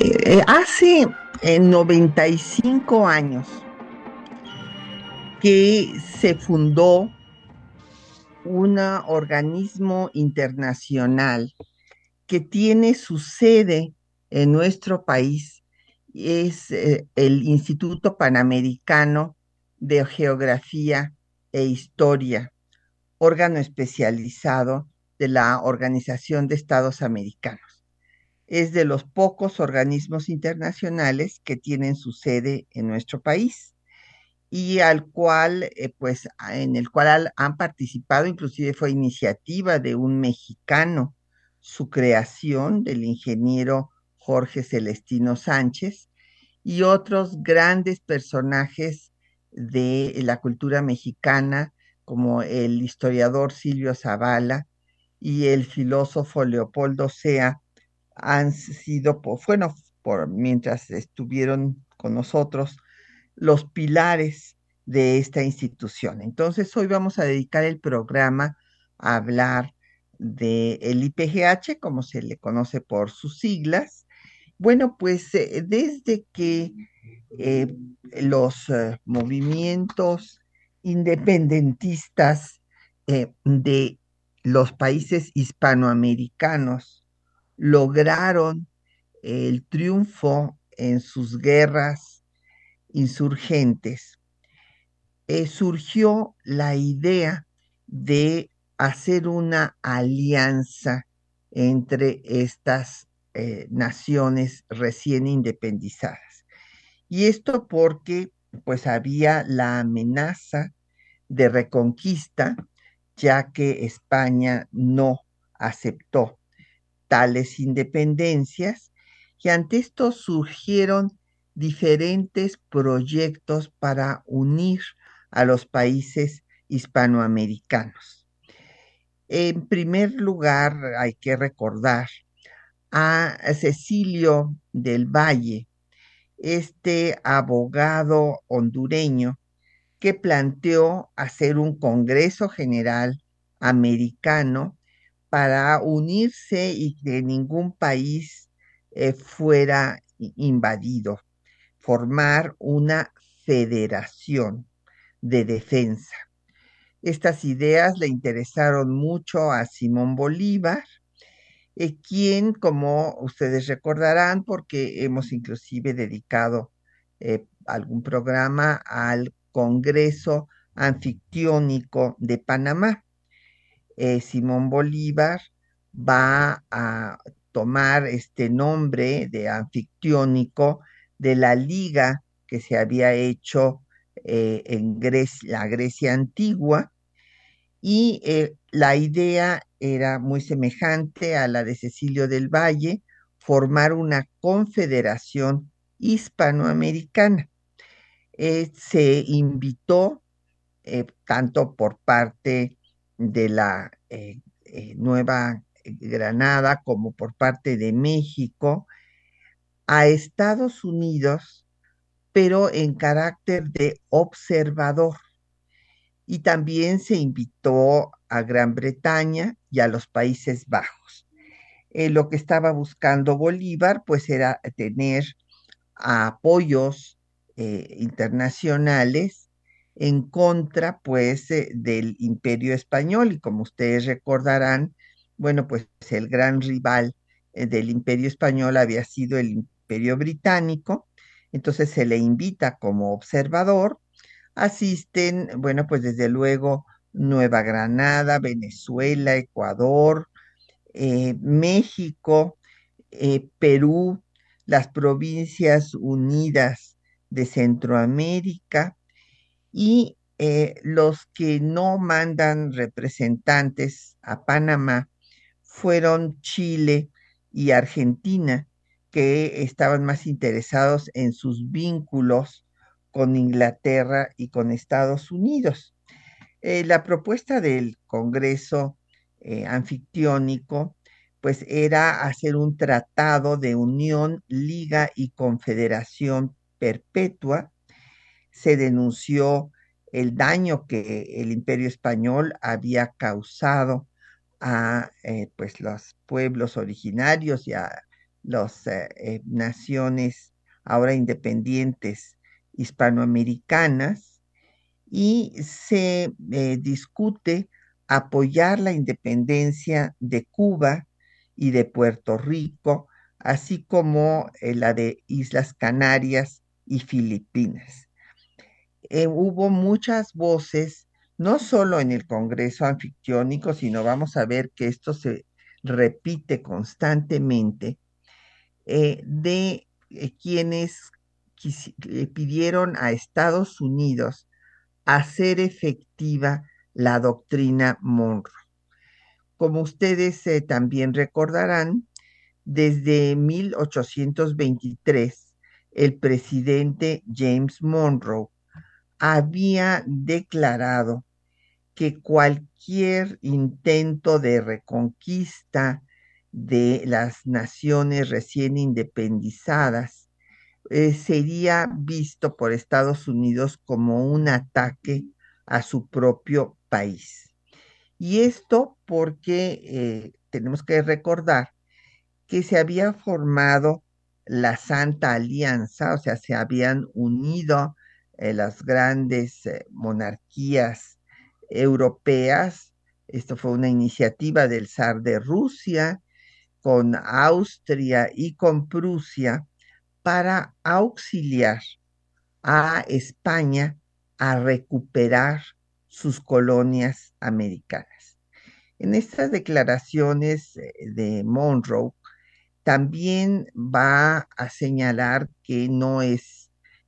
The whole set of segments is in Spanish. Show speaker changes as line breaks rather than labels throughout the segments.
Eh, hace 95 eh, años que se fundó un organismo internacional que tiene su sede en nuestro país, es el Instituto Panamericano de Geografía e Historia, órgano especializado de la Organización de Estados Americanos es de los pocos organismos internacionales que tienen su sede en nuestro país y al cual, eh, pues, en el cual han participado, inclusive fue iniciativa de un mexicano, su creación del ingeniero Jorge Celestino Sánchez y otros grandes personajes de la cultura mexicana, como el historiador Silvio Zavala y el filósofo Leopoldo Sea, han sido, bueno, por, mientras estuvieron con nosotros, los pilares de esta institución. Entonces, hoy vamos a dedicar el programa a hablar del el IPGH, como se le conoce por sus siglas. Bueno, pues eh, desde que eh, los eh, movimientos independentistas de los países hispanoamericanos lograron el triunfo en sus guerras insurgentes, eh, surgió la idea de hacer una alianza entre estas eh, naciones recién independizadas. Y esto porque pues había la amenaza de reconquista, ya que España no aceptó tales independencias y ante esto surgieron diferentes proyectos para unir a los países hispanoamericanos. En primer lugar, hay que recordar a Cecilio del Valle, este abogado hondureño que planteó hacer un Congreso General americano para unirse y que ningún país eh, fuera invadido, formar una federación de defensa. Estas ideas le interesaron mucho a Simón Bolívar, eh, quien, como ustedes recordarán, porque hemos inclusive dedicado eh, algún programa al Congreso Anfictiónico de Panamá. Eh, Simón Bolívar va a tomar este nombre de anfictiónico de la liga que se había hecho eh, en la Grecia antigua y eh, la idea era muy semejante a la de Cecilio del Valle, formar una confederación hispanoamericana. se invitó tanto por parte de la eh, eh, Nueva Granada como por parte de México a Estados Unidos, pero en carácter de observador. Y también se invitó a Gran Bretaña y a los Países Bajos. Eh, lo que estaba buscando Bolívar, pues era tener apoyos internacionales en contra, pues, eh, del imperio español. Y como ustedes recordarán, bueno, pues el gran rival eh, del imperio español había sido el imperio británico. Entonces se le invita como observador. Asisten, bueno, pues desde luego Nueva Granada, Venezuela, Ecuador, eh, México, Perú, las provincias unidas de Centroamérica, y eh, los que no mandan representantes a Panamá fueron Chile y Argentina, que estaban más interesados en sus vínculos con Inglaterra y con Estados Unidos. Eh, la propuesta del Congreso eh, anfictiónico pues era hacer un tratado de unión, liga y confederación perpetua. Se denunció el daño que el imperio español había causado a eh, pues los pueblos originarios y a las eh, eh, naciones ahora independientes hispanoamericanas y se discute apoyar la independencia de Cuba y de Puerto Rico, así como la de Islas Canarias y Filipinas. Eh, hubo muchas voces, no solo en el Congreso anfictiónico, sino vamos a ver que esto se repite constantemente, eh, de quienes pidieron a Estados Unidos hacer efectiva la doctrina Monroe. Como ustedes eh, también recordarán, desde 1823, el presidente James Monroe había declarado que cualquier intento de reconquista de las naciones recién independizadas eh, sería visto por Estados Unidos como un ataque a su propio país. Y esto porque eh, tenemos que recordar que se había formado la Santa Alianza, o sea, se habían unido eh, las grandes eh, monarquías europeas. Esto fue una iniciativa del zar de Rusia con Austria y con Prusia para auxiliar a España a recuperar sus colonias americanas. En estas declaraciones eh, de Monroe también va a señalar que no es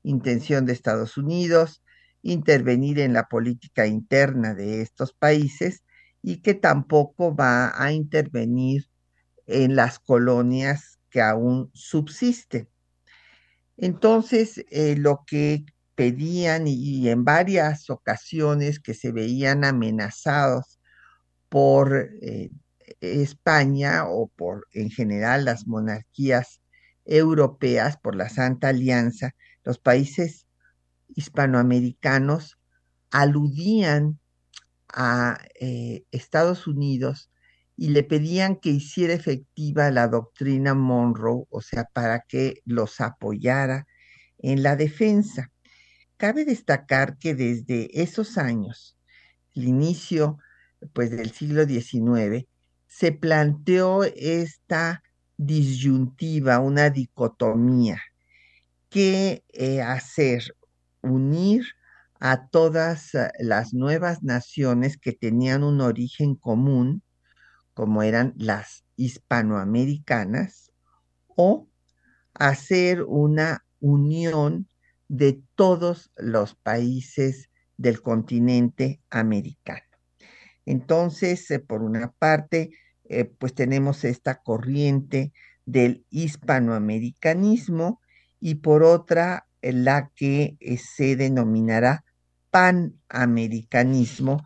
intención de Estados Unidos intervenir en la política interna de estos países y que tampoco va a intervenir en las colonias que aún subsisten. Entonces, eh, lo que pedían y, en varias ocasiones que se veían amenazados por eh, España o por en general las monarquías europeas, por la Santa Alianza, los países hispanoamericanos aludían a eh, Estados Unidos y le pedían que hiciera efectiva la doctrina Monroe, o sea, para que los apoyara en la defensa. Cabe destacar que desde esos años, el inicio pues, del siglo XIX, se planteó esta disyuntiva, una dicotomía, que eh, hacer unir a todas eh, las nuevas naciones que tenían un origen común, como eran las hispanoamericanas, o hacer una unión de todos los países del continente americano. Entonces, eh, por una parte, eh, pues tenemos esta corriente del hispanoamericanismo y por otra, eh, la que se denominará panamericanismo,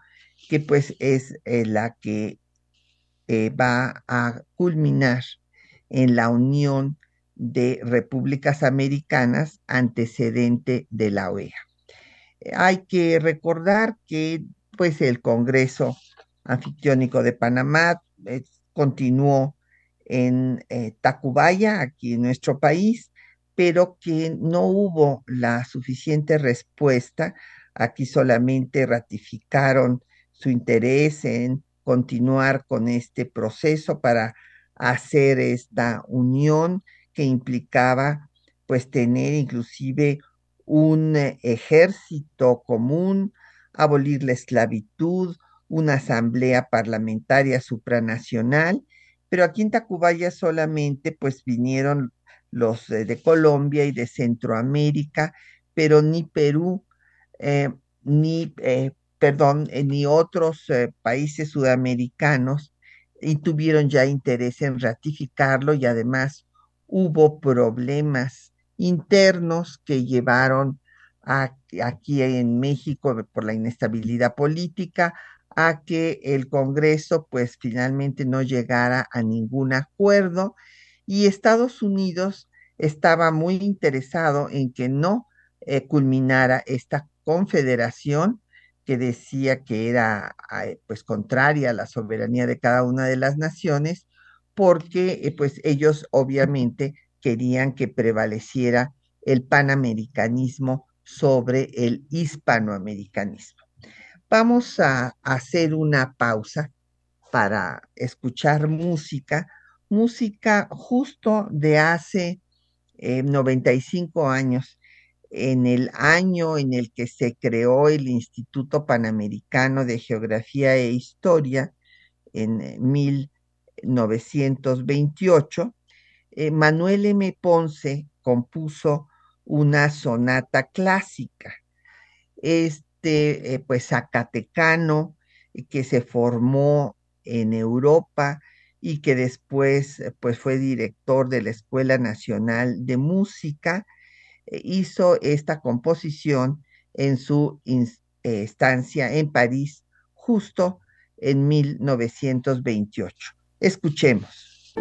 que pues es la que va a culminar en la unión de repúblicas americanas antecedente de la OEA. Hay que recordar que pues el Congreso Anfictiónico de Panamá eh, continuó en eh, Tacubaya, aquí en nuestro país, pero que no hubo la suficiente respuesta. Aquí solamente ratificaron su interés en continuar con este proceso para hacer esta unión que implicaba pues tener inclusive un eh, ejército común, abolir la esclavitud, una asamblea parlamentaria supranacional, pero aquí en Tacubaya solamente pues vinieron los de Colombia y de Centroamérica, pero ni Perú, eh, ni, eh, perdón, ni otros países sudamericanos y tuvieron ya interés en ratificarlo y además hubo problemas internos que llevaron aquí en México por la inestabilidad política a que el Congreso pues finalmente no llegara a ningún acuerdo y Estados Unidos estaba muy interesado en que no eh, culminara esta confederación que decía que era eh, pues contraria a la soberanía de cada una de las naciones porque eh, pues ellos obviamente querían que prevaleciera el panamericanismo sobre el hispanoamericanismo. Vamos a hacer una pausa para escuchar música, música justo de hace 95 eh, años, en el año en el que se creó el Instituto Panamericano de Geografía e Historia, en 1928, eh, Manuel M. Ponce compuso una sonata clásica. Este, eh, pues, zacatecano que se formó en Europa y que después pues fue director de la Escuela Nacional de Música, eh, hizo esta composición en su eh, estancia en París justo en 1928. Escuchemos.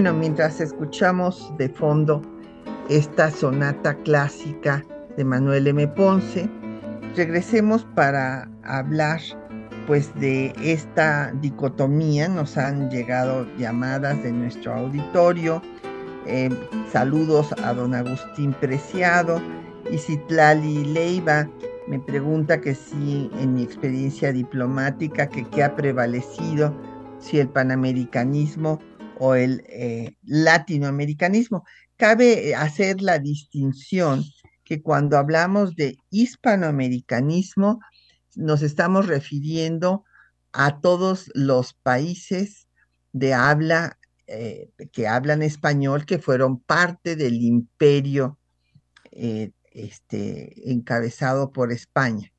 Bueno, mientras escuchamos de fondo esta sonata clásica de Manuel M. Ponce, regresemos para hablar pues de esta dicotomía. Nos han llegado llamadas de nuestro auditorio. Eh, saludos a don Agustín Preciado y Citlali Leiva. Me pregunta que si en mi experiencia diplomática, que qué ha prevalecido, si el panamericanismo o el eh, latinoamericanismo. Cabe eh, hacer la distinción que cuando hablamos de hispanoamericanismo nos estamos refiriendo a todos los países de habla eh, que hablan español que fueron parte del imperio este, encabezado por España.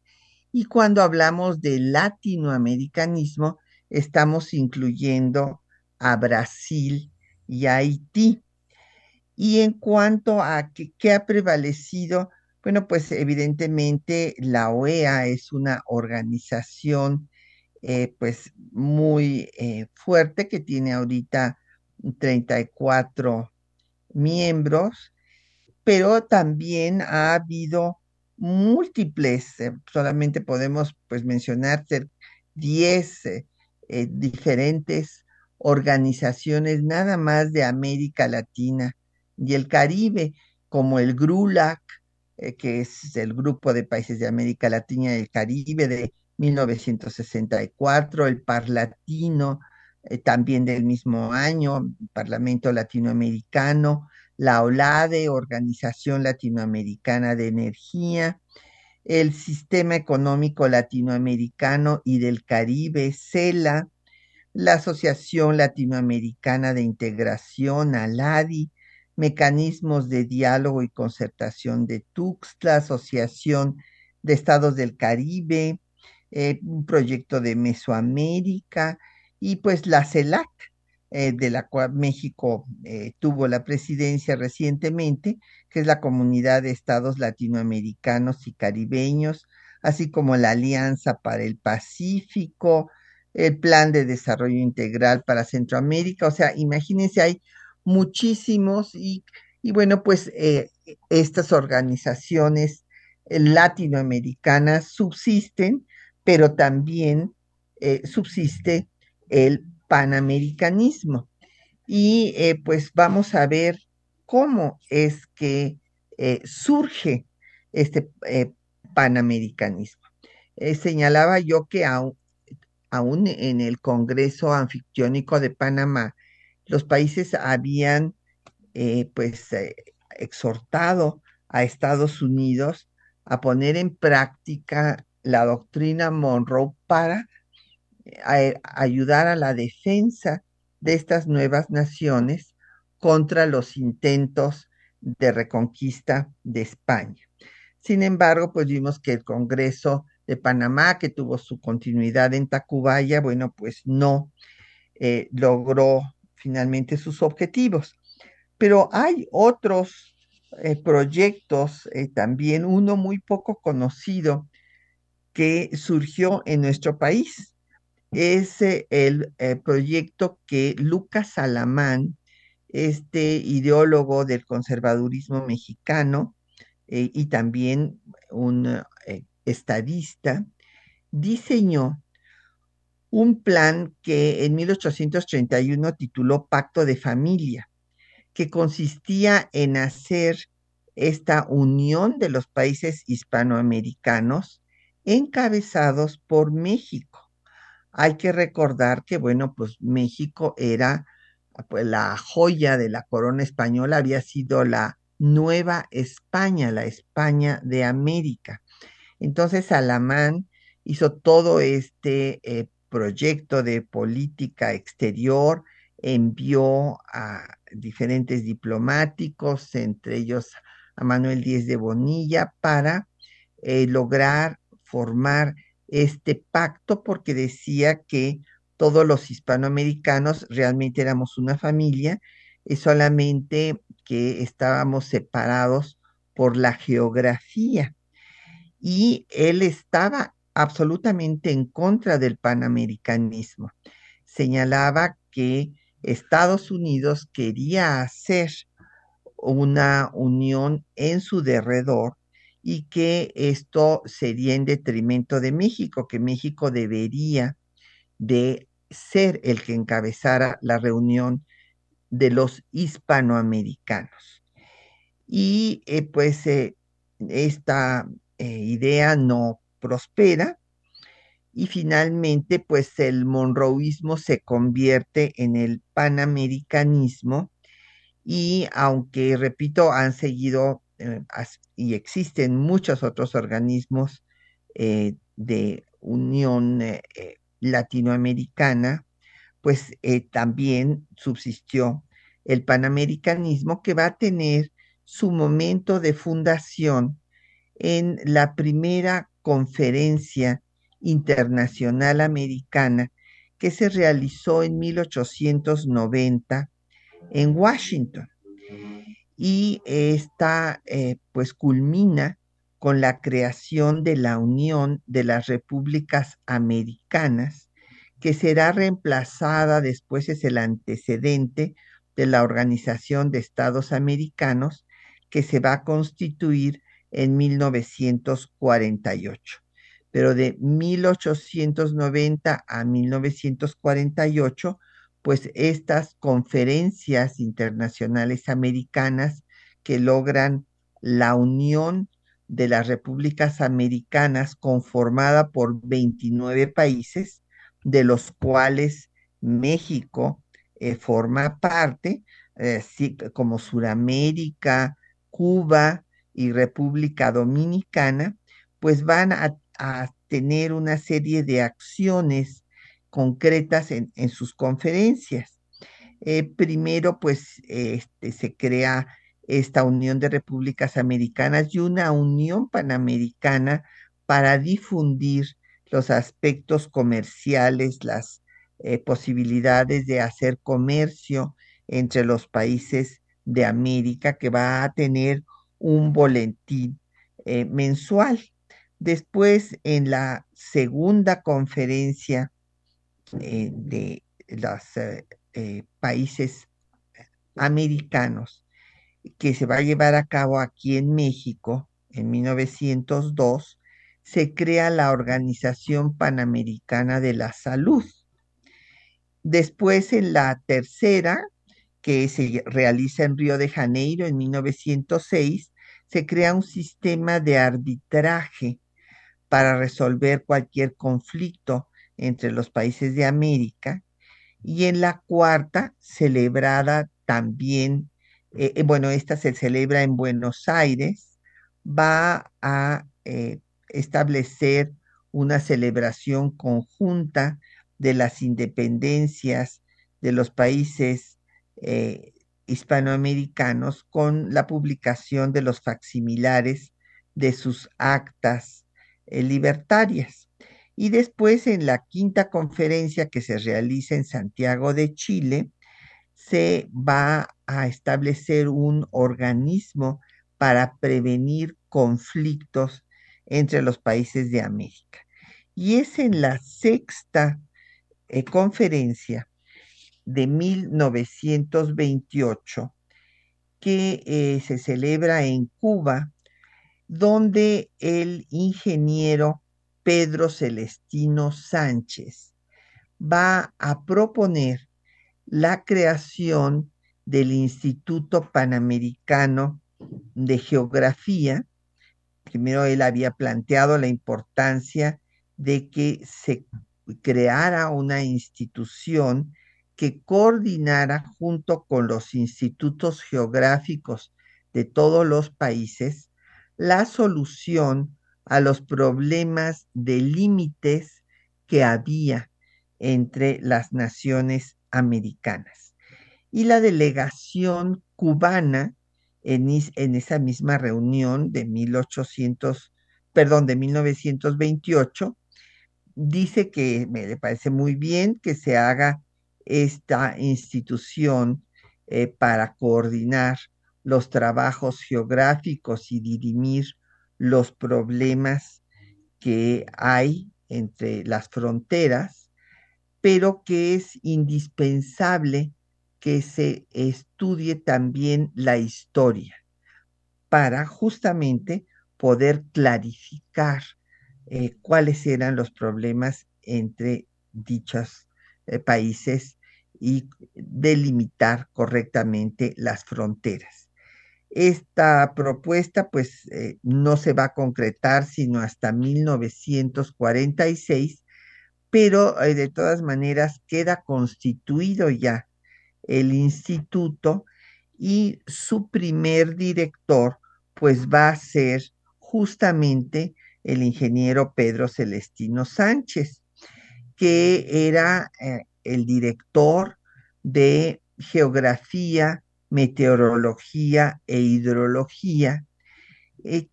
Y cuando hablamos de latinoamericanismo, estamos incluyendo a Brasil y Haití. Y en cuanto a qué, ha prevalecido, bueno, pues evidentemente la OEA es una organización eh, pues muy eh, fuerte que tiene ahorita 34 miembros, pero también ha habido múltiples, eh, solamente podemos pues mencionar 10 diferentes organizaciones nada más de América Latina y el Caribe, como el GRULAC, eh, que es el Grupo de Países de América Latina y el Caribe de 1964, el Parlatino, eh, también del mismo año, Parlamento Latinoamericano, la OLADE, Organización Latinoamericana de Energía, el Sistema Económico Latinoamericano y del Caribe, CELA, la Asociación Latinoamericana de Integración, ALADI, Mecanismos de Diálogo y Concertación de Tuxtla, Asociación de Estados del Caribe, eh, un proyecto de Mesoamérica y pues la CELAC, eh, de la cual México eh, tuvo la presidencia recientemente, que es la Comunidad de Estados Latinoamericanos y Caribeños, así como la Alianza para el Pacífico, el Plan de Desarrollo Integral para Centroamérica, o sea, imagínense, hay muchísimos y, y bueno, pues estas organizaciones latinoamericanas subsisten pero también eh, subsiste el panamericanismo. Y eh, pues vamos a ver cómo es que eh, surge este panamericanismo. señalaba yo que aún, aún en el Congreso Anfictiónico de Panamá, los países habían pues exhortado a Estados Unidos a poner en práctica la doctrina Monroe para eh, ayudar a la defensa de estas nuevas naciones contra los intentos de reconquista de España. Sin embargo, pues vimos que el Congreso de Panamá, que tuvo su continuidad en Tacubaya, bueno, pues no eh, logró finalmente sus objetivos. Pero hay otros eh, proyectos, también uno muy poco conocido, que surgió en nuestro país. Es el, eh, proyecto que Lucas Salamán, este ideólogo del conservadurismo mexicano eh, y también un eh, estadista, diseñó un plan que en 1831 tituló Pacto de Familia, que consistía en hacer esta unión de los países hispanoamericanos encabezados por México. Hay que recordar que, bueno, pues México era pues, la joya de la corona española, había sido la Nueva España, la España de América. Entonces Alamán hizo todo este eh, proyecto de política exterior, envió a diferentes diplomáticos, entre ellos a Manuel Díez de Bonilla, para eh, lograr formar este pacto porque decía que todos los hispanoamericanos realmente éramos una familia, y solamente que estábamos separados por la geografía. Y él estaba absolutamente en contra del panamericanismo. Señalaba que Estados Unidos quería hacer una unión en su derredor y que esto sería en detrimento de México, que México debería de ser el que encabezara la reunión de los hispanoamericanos. Y eh, pues eh, esta eh, idea no prospera y finalmente pues el monroísmo se convierte en el panamericanismo y aunque repito han seguido eh, y existen muchos otros organismos eh, de Unión Latinoamericana, pues también subsistió el panamericanismo que va a tener su momento de fundación en la primera conferencia internacional americana que se realizó en 1890 en Washington. Y esta eh, pues culmina con la creación de la Unión de las Repúblicas Americanas, que será reemplazada después es el antecedente de la Organización de Estados Americanos, que se va a constituir en 1948. Pero de 1890 a 1948 pues estas conferencias internacionales americanas que logran la unión de las repúblicas americanas conformada por 29 países, de los cuales México eh, forma parte, así eh, como Suramérica, Cuba y República Dominicana, pues van a, tener una serie de acciones concretas en, sus conferencias. Eh, primero, pues este, se crea esta Unión de Repúblicas Americanas y una Unión Panamericana para difundir los aspectos comerciales, las eh, posibilidades de hacer comercio entre los países de América, que va a tener un boletín eh, mensual. Después, en la segunda conferencia eh, de los países americanos, que se va a llevar a cabo aquí en México en 1902, se crea la Organización Panamericana de la Salud. Después, en la tercera, que se realiza en Río de Janeiro en 1906, se crea un sistema de arbitraje para resolver cualquier conflicto entre los países de América. Y en la cuarta, celebrada también, eh, eh, bueno, esta se celebra en Buenos Aires, va a eh, establecer una celebración conjunta de las independencias de los países hispanoamericanos con la publicación de los facsimilares de sus actas eh, libertarias. Y después en la quinta conferencia que se realiza en Santiago de Chile, se va a establecer un organismo para prevenir conflictos entre los países de América. Y es en la sexta eh, conferencia de 1928 que eh, se celebra en Cuba, donde el ingeniero Pedro Celestino Sánchez va a proponer la creación del Instituto Panamericano de Geografía, primero él había planteado la importancia de que se creara una institución que coordinara junto con los institutos geográficos de todos los países la solución a los problemas de límites que había entre las naciones americanas. Y la delegación cubana en, esa misma reunión de 1800, perdón, de 1928, dice que me parece muy bien que se haga esta institución eh, para coordinar los trabajos geográficos y dirimir los problemas que hay entre las fronteras, pero que es indispensable que se estudie también la historia para justamente poder clarificar eh, cuáles eran los problemas entre dichos eh, países y delimitar correctamente las fronteras. Esta propuesta pues eh, no se va a concretar sino hasta 1946, pero de todas maneras queda constituido ya el instituto y su primer director pues va a ser justamente el ingeniero Pedro Celestino Sánchez, que era eh, el director de geografía, meteorología e hidrología, eh,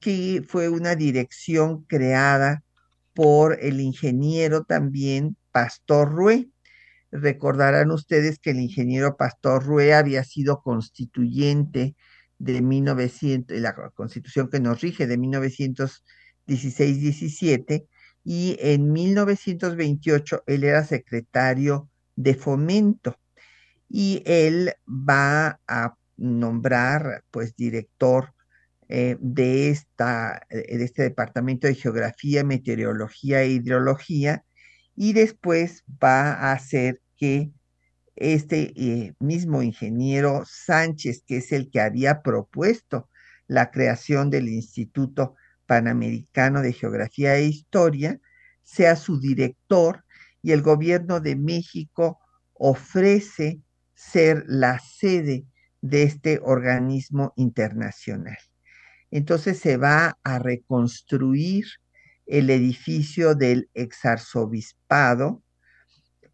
que fue una dirección creada por el ingeniero también Pastor Rue. Recordarán ustedes que el ingeniero Pastor Rue había sido constituyente de 1900, la constitución que nos rige de 1916-17, y en 1928 él era secretario de fomento. Y él va a nombrar pues director eh, de, esta, de este departamento de geografía, meteorología e hidrología y después va a hacer que este eh, mismo ingeniero Sánchez, que es el que había propuesto la creación del Instituto Panamericano de Geografía e Historia, sea su director y el gobierno de México ofrece ser la sede de este organismo internacional. Entonces se va a reconstruir el edificio del exarzobispado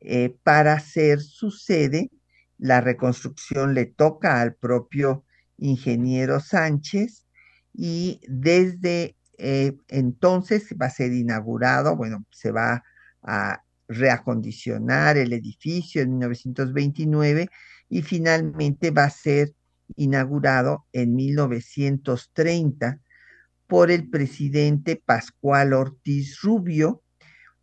eh, para hacer su sede. La reconstrucción le toca al propio ingeniero Sánchez y desde eh, entonces va a ser inaugurado, bueno, se va a reacondicionar el edificio en 1929 y finalmente va a ser inaugurado en 1930 por el presidente Pascual Ortiz Rubio,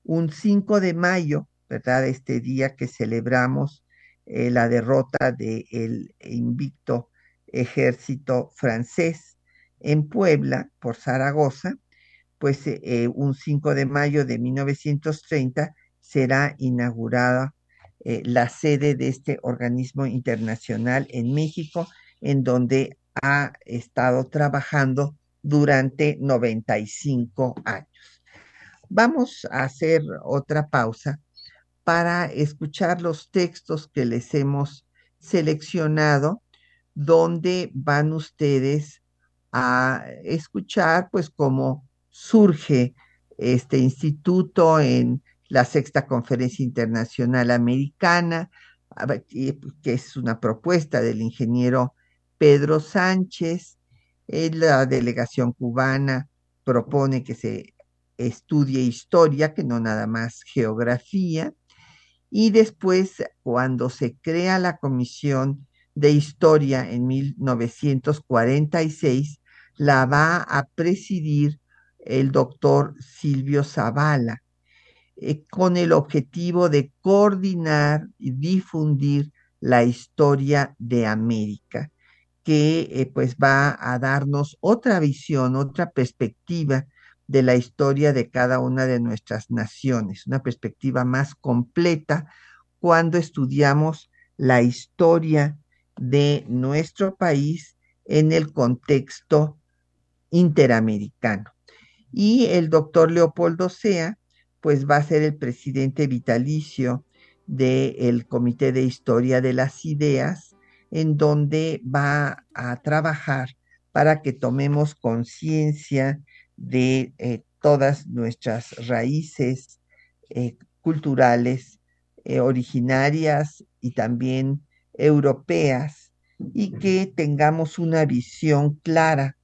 un 5 de mayo, ¿verdad? Este día que celebramos eh, la derrota del invicto ejército francés en Puebla por Zaragoza, pues eh, un 5 de mayo de 1930 será inaugurada eh, la sede de este organismo internacional en México, en donde ha estado trabajando durante 95 años. Vamos a hacer otra pausa para escuchar los textos que les hemos seleccionado, donde van ustedes a escuchar pues cómo surge este instituto en la sexta conferencia internacional americana, que es una propuesta del ingeniero Pedro Sánchez. La delegación cubana propone que se estudie historia, que no nada más geografía. Y después, cuando se crea la Comisión de Historia en 1946, la va a presidir el doctor Silvio Zavala, eh, con el objetivo de coordinar y difundir la historia de América, que eh, pues va a darnos otra visión, otra perspectiva de la historia de cada una de nuestras naciones, una perspectiva más completa cuando estudiamos la historia de nuestro país en el contexto interamericano. Y el doctor Leopoldo Sea pues va a ser el presidente vitalicio del Comité de Historia de las Ideas, en donde va a trabajar para que tomemos conciencia de eh, todas nuestras raíces eh, culturales eh, originarias y también europeas y que tengamos una visión clara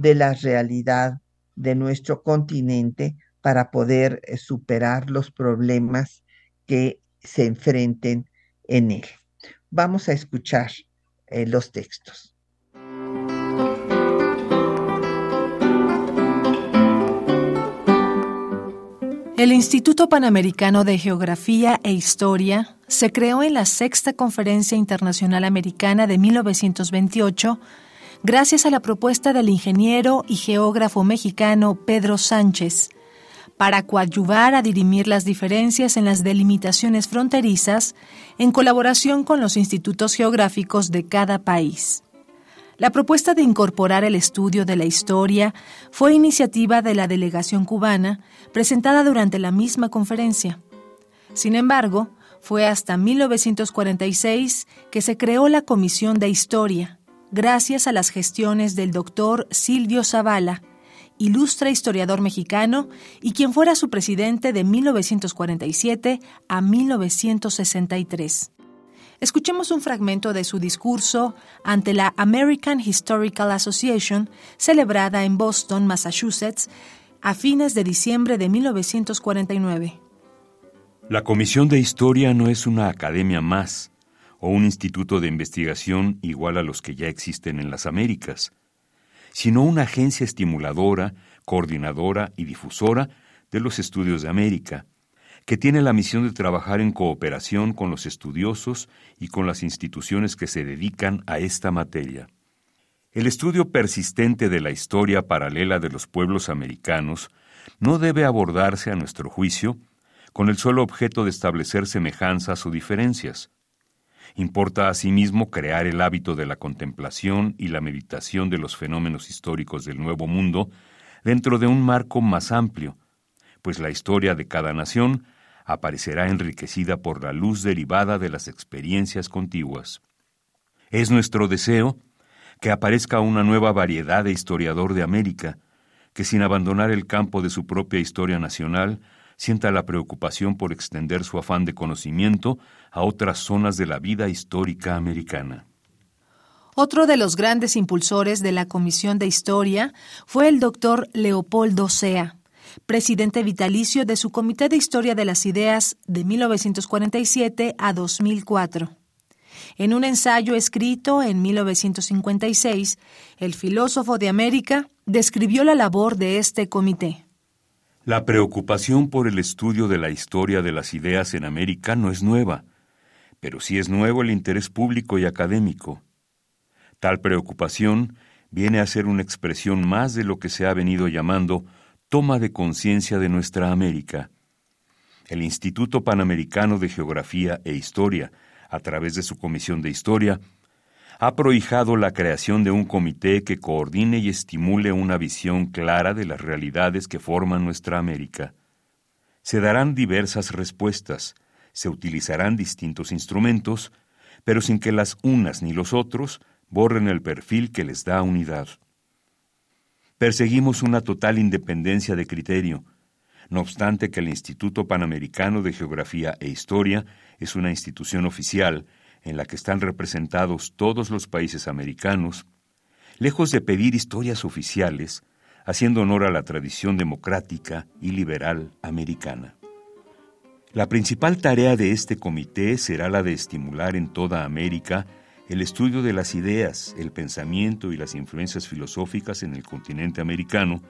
de la realidad de nuestro continente para poder eh, superar los problemas que se enfrenten en él. Vamos a escuchar eh, los textos.
El Instituto Panamericano de Geografía e Historia se creó en la Sexta Conferencia Internacional Americana de 1928 gracias a la propuesta del ingeniero y geógrafo mexicano Pedro Sánchez, para coadyuvar a dirimir las diferencias en las delimitaciones fronterizas en colaboración con los institutos geográficos de cada país. La propuesta de incorporar el estudio de la historia fue iniciativa de la delegación cubana presentada durante la misma conferencia. Sin embargo, fue hasta 1946 que se creó la Comisión de Historia, gracias a las gestiones del doctor Silvio Zavala, ilustre historiador mexicano y quien fuera su presidente de 1947 a 1963. Escuchemos un fragmento de su discurso ante la American Historical Association, celebrada en Boston, Massachusetts, a fines de diciembre de 1949.
La Comisión de Historia no es una academia más o un instituto de investigación igual a los que ya existen en las Américas sino una agencia estimuladora, coordinadora y difusora de los estudios de América, que tiene la misión de trabajar en cooperación con los estudiosos y con las instituciones que se dedican a esta materia. El estudio persistente de la historia paralela de los pueblos americanos no debe abordarse, a nuestro juicio, con el solo objeto de establecer semejanzas o diferencias, Importa asimismo crear el hábito de la contemplación y la meditación de los fenómenos históricos del Nuevo Mundo dentro de un marco más amplio, pues la historia de cada nación aparecerá enriquecida por la luz derivada de las experiencias contiguas. Es nuestro deseo que aparezca una nueva variedad de historiador de América, que sin abandonar el campo de su propia historia nacional, sienta la preocupación por extender su afán de conocimiento a otras zonas de la vida histórica americana.
Otro de los grandes impulsores de la Comisión de Historia fue el doctor Leopoldo Sea, presidente vitalicio de su Comité de Historia de las Ideas de 1947 a 2004. En un ensayo escrito en 1956, el filósofo de América describió la labor de este comité.
La preocupación por el estudio de la historia de las ideas en América no es nueva, pero sí es nuevo el interés público y académico. Tal preocupación viene a ser una expresión más de lo que se ha venido llamando toma de conciencia de nuestra América. El Instituto Panamericano de Geografía e Historia, a través de su Comisión de Historia, ha prohijado la creación de un comité que coordine y estimule una visión clara de las realidades que forman nuestra América. Se darán diversas respuestas, se utilizarán distintos instrumentos, pero sin que las unas ni los otros borren el perfil que les da unidad. Perseguimos una total independencia de criterio, no obstante que el Instituto Panamericano de Geografía e Historia es una institución oficial en la que están representados todos los países americanos, lejos de pedir historias oficiales, haciendo honor a la tradición democrática y liberal americana. La principal tarea de este comité será la de estimular en toda América el estudio de las ideas, el pensamiento y las influencias filosóficas en el continente americano,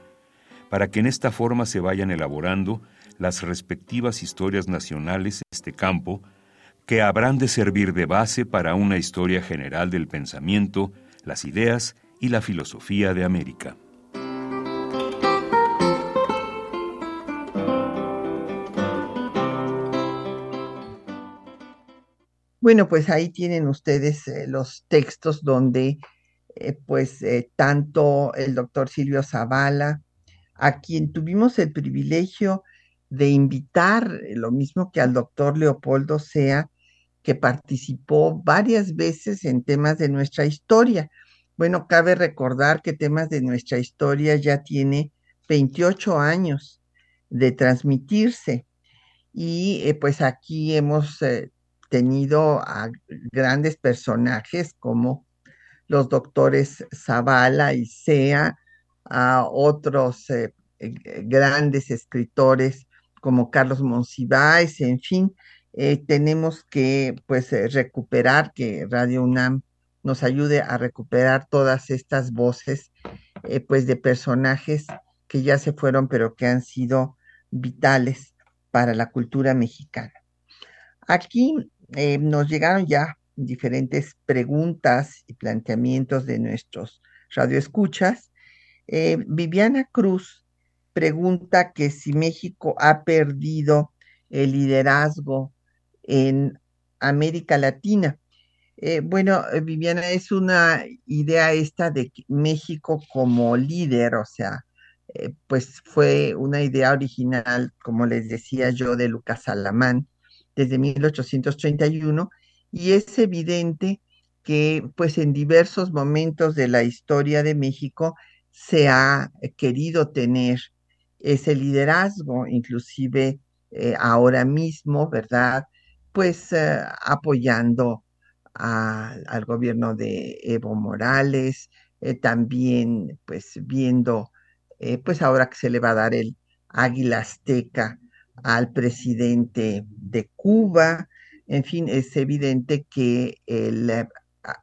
para que en esta forma se vayan elaborando las respectivas historias nacionales en este campo, que habrán de servir de base para una historia general del pensamiento, las ideas y la filosofía de América.
Bueno, pues ahí tienen ustedes eh, los textos donde eh, pues eh, tanto el doctor Silvio Zavala, a quien tuvimos el privilegio de invitar, lo mismo que al doctor Leopoldo Sea, que participó varias veces en temas de nuestra historia. Bueno, cabe recordar que temas de nuestra historia ya tiene 28 años de transmitirse y pues aquí hemos tenido a grandes personajes como los doctores Zavala y Sea, a otros eh, eh, grandes escritores como Carlos Monsiváis, en fin, eh, tenemos que pues recuperar, que Radio UNAM nos ayude a recuperar todas estas voces pues de personajes que ya se fueron pero que han sido vitales para la cultura mexicana. Aquí eh, nos llegaron ya diferentes preguntas y planteamientos de nuestros radioescuchas. Eh, Viviana Cruz pregunta que si México ha perdido el liderazgo en América Latina. Eh, bueno, Viviana, es una idea esta de México como líder, o sea, pues fue una idea original, como les decía yo, de Lucas Alamán, desde 1831 y es evidente que pues en diversos momentos de la historia de México se ha querido tener ese liderazgo, inclusive eh, ahora mismo, ¿verdad? Pues eh, apoyando al gobierno de Evo Morales, eh, también pues viendo, pues ahora que se le va a dar el águila azteca al presidente de Cuba. En fin, es evidente que el eh,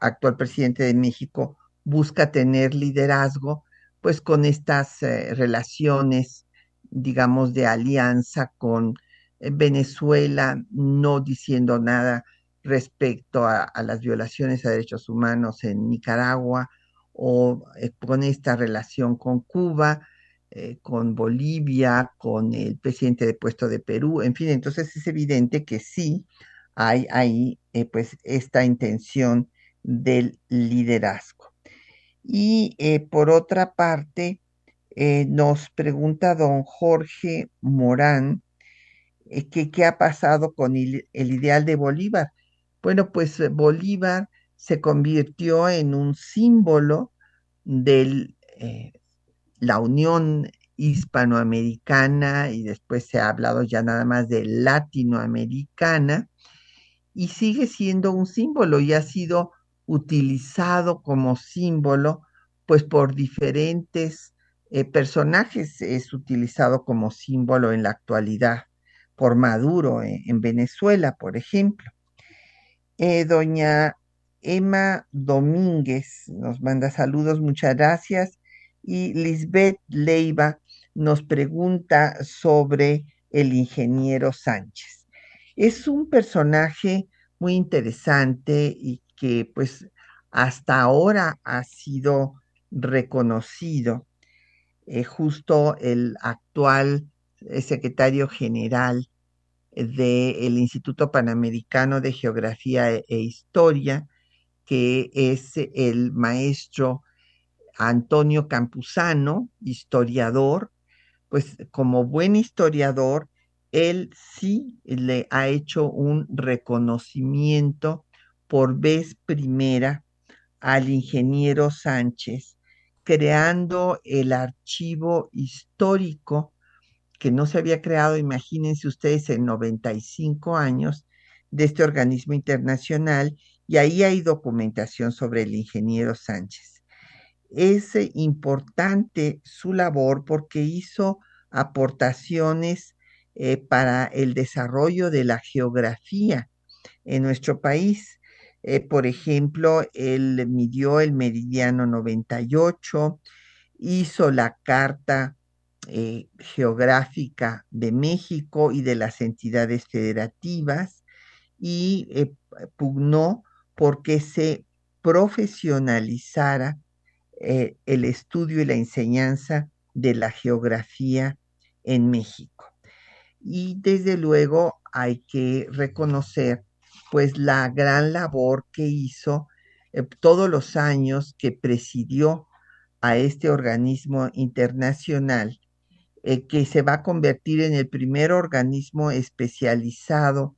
actual presidente de México busca tener liderazgo, pues con estas eh, relaciones, digamos, de alianza con eh, Venezuela, no diciendo nada respecto a, las violaciones a derechos humanos en Nicaragua o con esta relación con Cuba, eh, con Bolivia, con el presidente de puesto de Perú, en fin, entonces es evidente que sí hay ahí eh, pues esta intención del liderazgo. Y eh, por otra parte, nos pregunta don Jorge Morán que qué ha pasado con el, ideal de Bolívar. Bueno, pues Bolívar se convirtió en un símbolo de eh, la unión hispanoamericana y después se ha hablado ya nada más de latinoamericana y sigue siendo un símbolo y ha sido utilizado como símbolo pues por diferentes eh, personajes es utilizado como símbolo en la actualidad por Maduro en Venezuela, por ejemplo. Eh, doña Emma Domínguez nos manda saludos, muchas gracias. Y Lisbeth Leiva nos pregunta sobre el ingeniero Sánchez. Es un personaje muy interesante y que pues hasta ahora ha sido reconocido eh, justo el actual secretario general del Instituto Panamericano de Geografía e, e Historia, que es el maestro Antonio Campuzano, historiador, pues como buen historiador, él sí le ha hecho un reconocimiento por vez primera al ingeniero Sánchez creando el archivo histórico que no se había creado, imagínense ustedes, en 95 años de este organismo internacional y ahí hay documentación sobre el ingeniero Sánchez. Es eh, importante su labor porque hizo aportaciones eh, para el desarrollo de la geografía en nuestro país. Eh, por ejemplo, él midió el meridiano 98, hizo la carta eh, geográfica de México y de las entidades federativas y eh, pugnó porque se profesionalizara el estudio y la enseñanza de la geografía en México. Y desde luego hay que reconocer pues la gran labor que hizo eh, todos los años que presidió a este organismo internacional, eh, que se va a convertir en el primer organismo especializado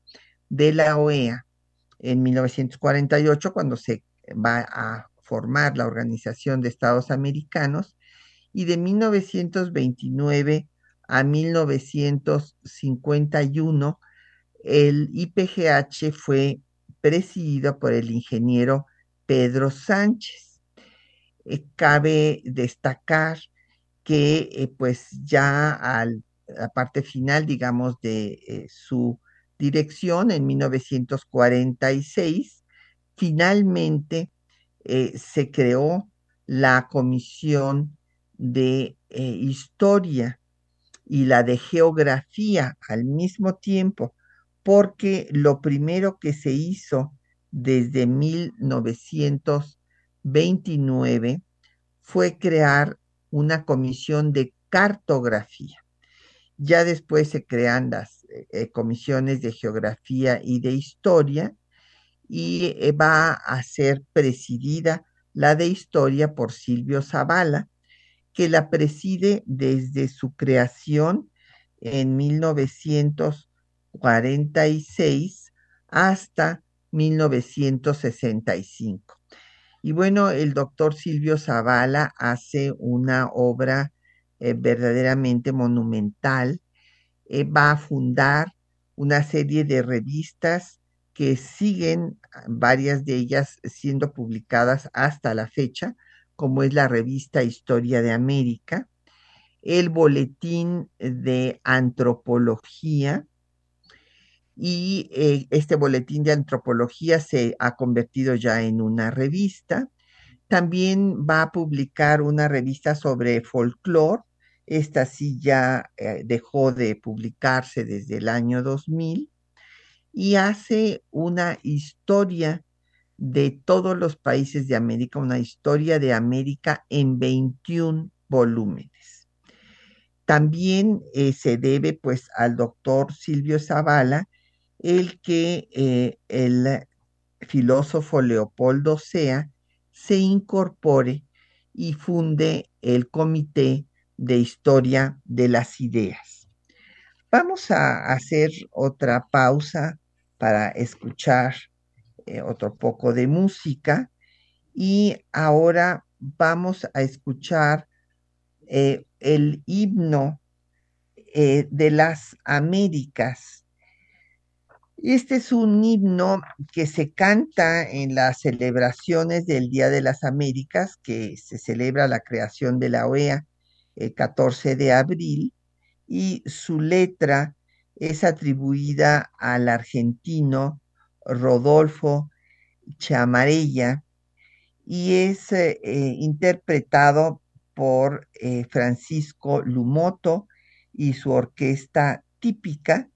de la OEA en 1948, cuando se va a formar la Organización de Estados Americanos, y de 1929 a 1951 el IPGH fue presidido por el ingeniero Pedro Sánchez. Eh, cabe destacar que eh, pues ya a la parte final, digamos, de eh, su dirección en 1946, finalmente se creó la Comisión de Historia y la de Geografía al mismo tiempo porque lo primero que se hizo desde 1929 fue crear una comisión de cartografía. Ya después se crean las eh, eh, comisiones de geografía y de historia y eh, va a ser presidida la de historia por Silvio Zavala, que la preside desde su creación en 1900 46 hasta 1965. Y bueno, el doctor Silvio Zavala hace una obra eh, verdaderamente monumental. Eh, va a fundar una serie de revistas que siguen, varias de ellas siendo publicadas hasta la fecha, como es la revista Historia de América, el Boletín de Antropología, y eh, este boletín de antropología se ha convertido ya en una revista. También va a publicar una revista sobre folclore. Esta sí ya eh, dejó de publicarse desde el año 2000 y hace una historia de todos los países de América, una historia de América en 21 volúmenes. También eh, se debe pues al doctor Silvio Zavala, el que eh, el filósofo Leopoldo Sea se incorpore y funde el Comité de Historia de las Ideas. Vamos a hacer otra pausa para escuchar eh, otro poco de música y ahora vamos a escuchar eh, el himno de las Américas. Este es un himno que se canta en las celebraciones del Día de las Américas, que se celebra la creación de la OEA el 14 de abril, y su letra es atribuida al argentino Rodolfo Chamarella y es eh, eh, interpretado por eh, Francisco Lumoto y su orquesta típica.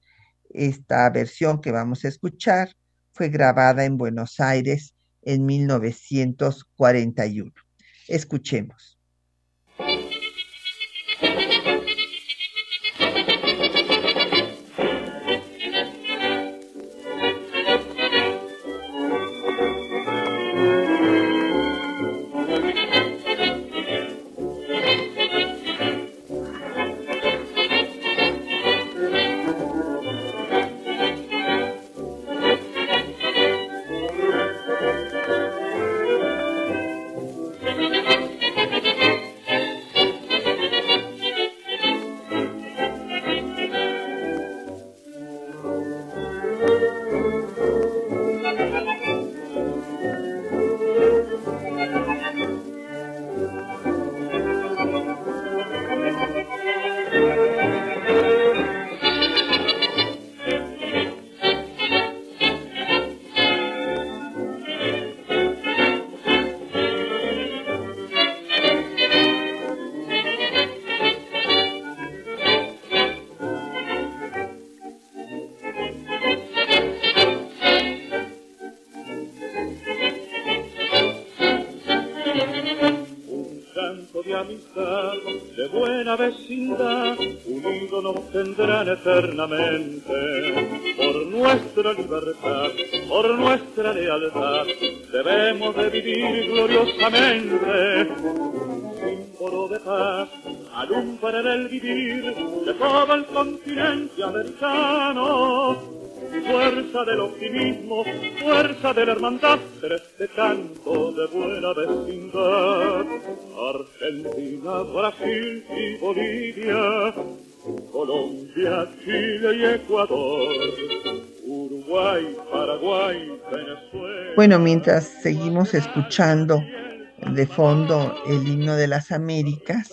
Esta versión que vamos a escuchar fue grabada en Buenos Aires en 1941. Escuchemos.
Gloriosamente. Símbolo de paz, alumbra el vivir de todo el continente americano. Fuerza del optimismo, fuerza de la hermandad, de este canto de buena vecindad. Argentina, Brasil y Bolivia Colombia, Chile y Ecuador, Uruguay, Paraguay, Venezuela.
Bueno, mientras seguimos escuchando de fondo el himno de las Américas,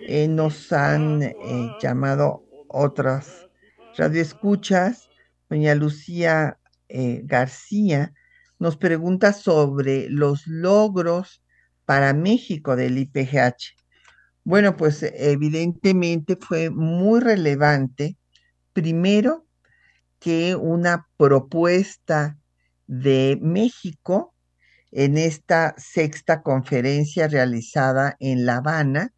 eh, nos han eh, llamado otras radioescuchas. Doña Lucía eh, García nos pregunta sobre los logros para México del IPGH. Bueno, pues evidentemente fue muy relevante, primero, que una propuesta de México en esta sexta conferencia realizada en La Habana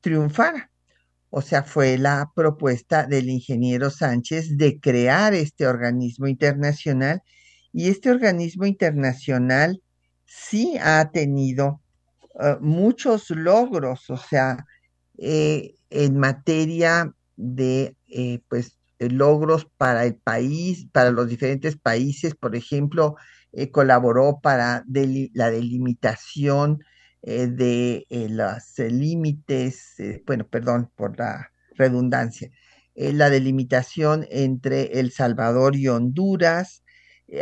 triunfara. O sea, fue la propuesta del ingeniero Sánchez de crear este organismo internacional y este organismo internacional sí ha tenido eh, muchos logros, o sea, eh, en materia de eh, pues logros para el país, para los diferentes países, por ejemplo, colaboró para la delimitación de los límites, bueno, perdón por la redundancia, la delimitación entre El Salvador y Honduras,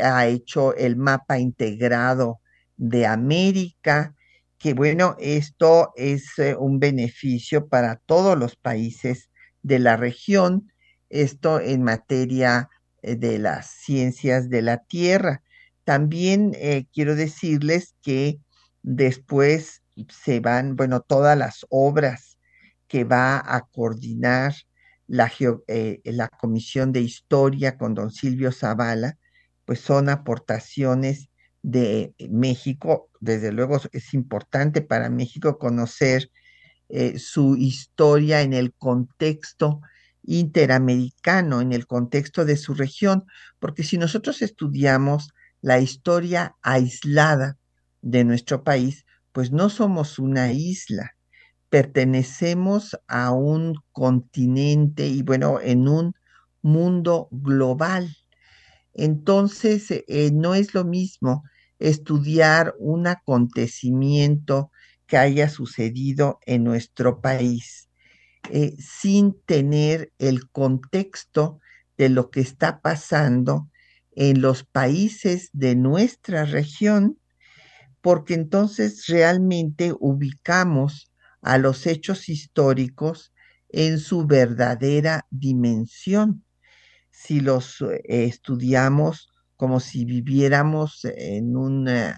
ha hecho el mapa integrado de América, que bueno, esto es eh, un beneficio para todos los países de la región, esto en materia eh, de las ciencias de la Tierra. También eh, quiero decirles que después se van, bueno, todas las obras que va a coordinar la, la Comisión de Historia con don Silvio Zavala, pues son aportaciones de México. Desde luego es importante para México conocer eh, su historia en el contexto interamericano, en el contexto de su región, porque si nosotros estudiamos la historia aislada de nuestro país, pues no somos una isla, pertenecemos a un continente y bueno, en un mundo global. Entonces, eh, no es lo mismo estudiar un acontecimiento que haya sucedido en nuestro país eh, sin tener el contexto de lo que está pasando en los países de nuestra región, porque entonces realmente ubicamos a los hechos históricos en su verdadera dimensión. Si los eh, estudiamos como si viviéramos en un, eh,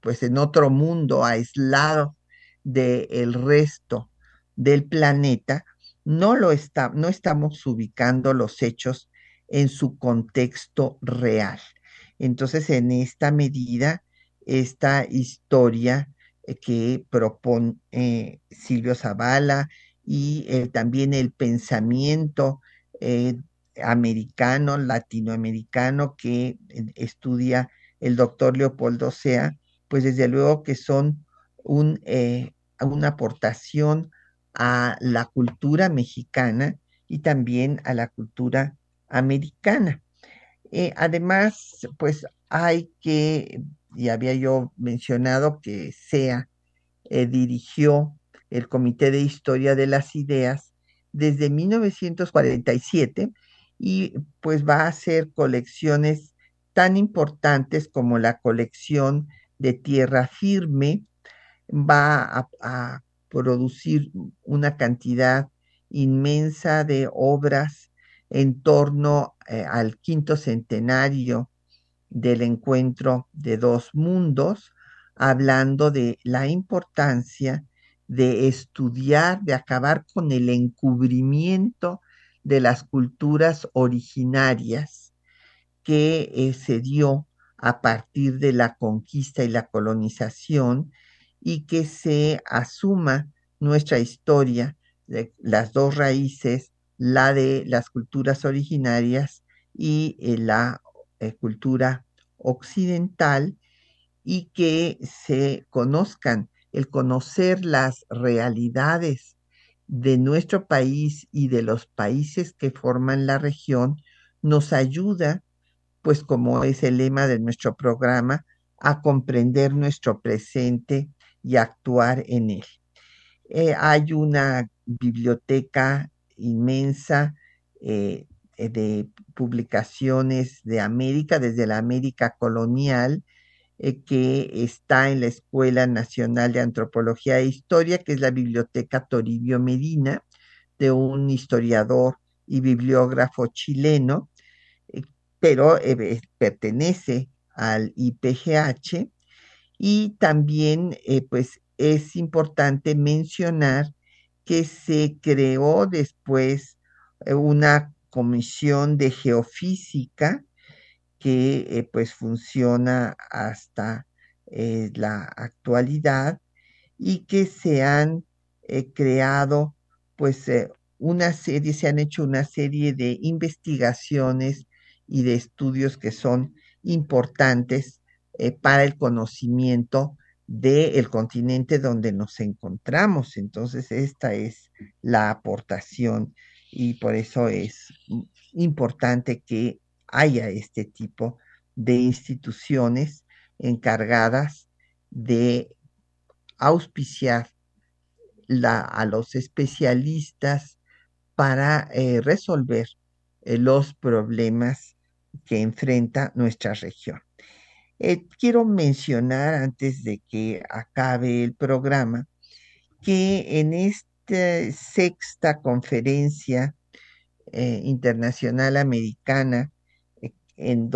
pues en otro mundo aislado del resto del planeta, no lo está, no estamos ubicando los hechos en su contexto real. Entonces, en esta medida, esta historia eh, que propone eh, Silvio Zavala y eh, también el pensamiento americano, latinoamericano que estudia el doctor Leopoldo Sea, pues desde luego que son un, una aportación a la cultura mexicana y también a la cultura americana. Eh, además, pues hay que, ya había yo mencionado que SEA eh, dirigió el Comité de Historia de las Ideas desde 1947 y pues va a hacer colecciones tan importantes como la colección de Tierra Firme, va a producir una cantidad inmensa de obras en torno eh, al quinto centenario del encuentro de dos mundos, hablando de la importancia de estudiar, de acabar con el encubrimiento de las culturas originarias que eh, se dio a partir de la conquista y la colonización y que se asuma nuestra historia de las dos raíces, la de las culturas originarias y eh, la eh, cultura occidental, y que se conozcan, el conocer las realidades de nuestro país y de los países que forman la región, nos ayuda, pues como es el lema de nuestro programa, a comprender nuestro presente y actuar en él. Eh, hay una biblioteca inmensa eh, eh, de publicaciones de América, desde la América colonial, que está en la Escuela Nacional de Antropología e Historia, que es la Biblioteca Toribio Medina, de un historiador y bibliógrafo chileno, pero pertenece al IPGH y también, eh, pues, es importante mencionar que se creó después eh, una comisión de geofísica que eh, pues funciona hasta la actualidad y que se han creado pues una serie, se han hecho una serie de investigaciones y de estudios que son importantes eh, para el conocimiento del continente donde nos encontramos. Entonces, esta es la aportación y por eso es importante que haya este tipo de instituciones encargadas de auspiciar a los especialistas para eh, resolver eh, los problemas que enfrenta nuestra región. Eh, quiero mencionar antes de que acabe el programa que en esta sexta conferencia eh, internacional americana eh, en,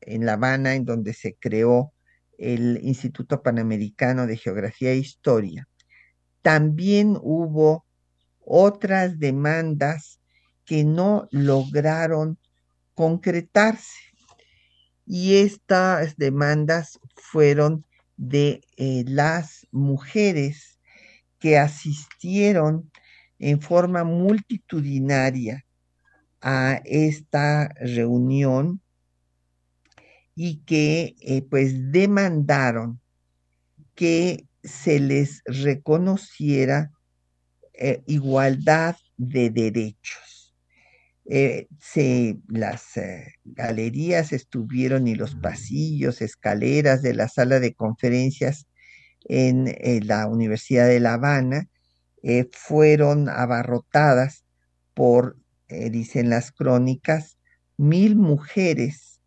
en La Habana, en donde se creó el Instituto Panamericano de Geografía e Historia, también hubo otras demandas que no lograron concretarse y estas demandas fueron de eh, las mujeres que asistieron en forma multitudinaria a esta reunión y que eh, pues demandaron que se les reconociera eh, igualdad de derechos. Eh, se, las eh, galerías estuvieron y los pasillos, escaleras de la sala de conferencias en eh, la Universidad de La Habana fueron abarrotadas por, dicen las crónicas, mil mujeres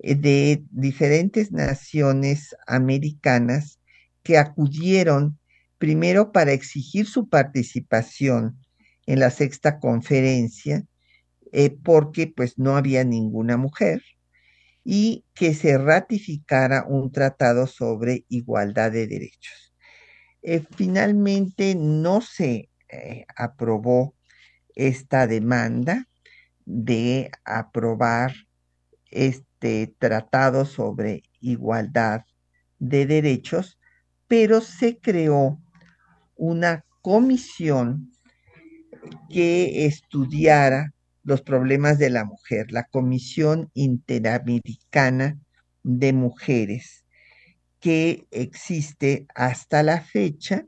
de diferentes naciones americanas que acudieron primero para exigir su participación en la sexta conferencia, eh, porque pues no había ninguna mujer, y que se ratificara un tratado sobre igualdad de derechos. Eh, finalmente no se eh, aprobó esta demanda de aprobar este tratado sobre igualdad de derechos, pero se creó una comisión que estudiara los problemas de la mujer, la Comisión Interamericana de Mujeres, que existe hasta la fecha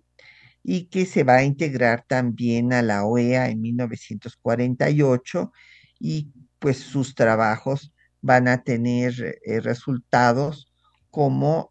y que se va a integrar también a la OEA en 1948 y pues sus trabajos van a tener eh, resultados como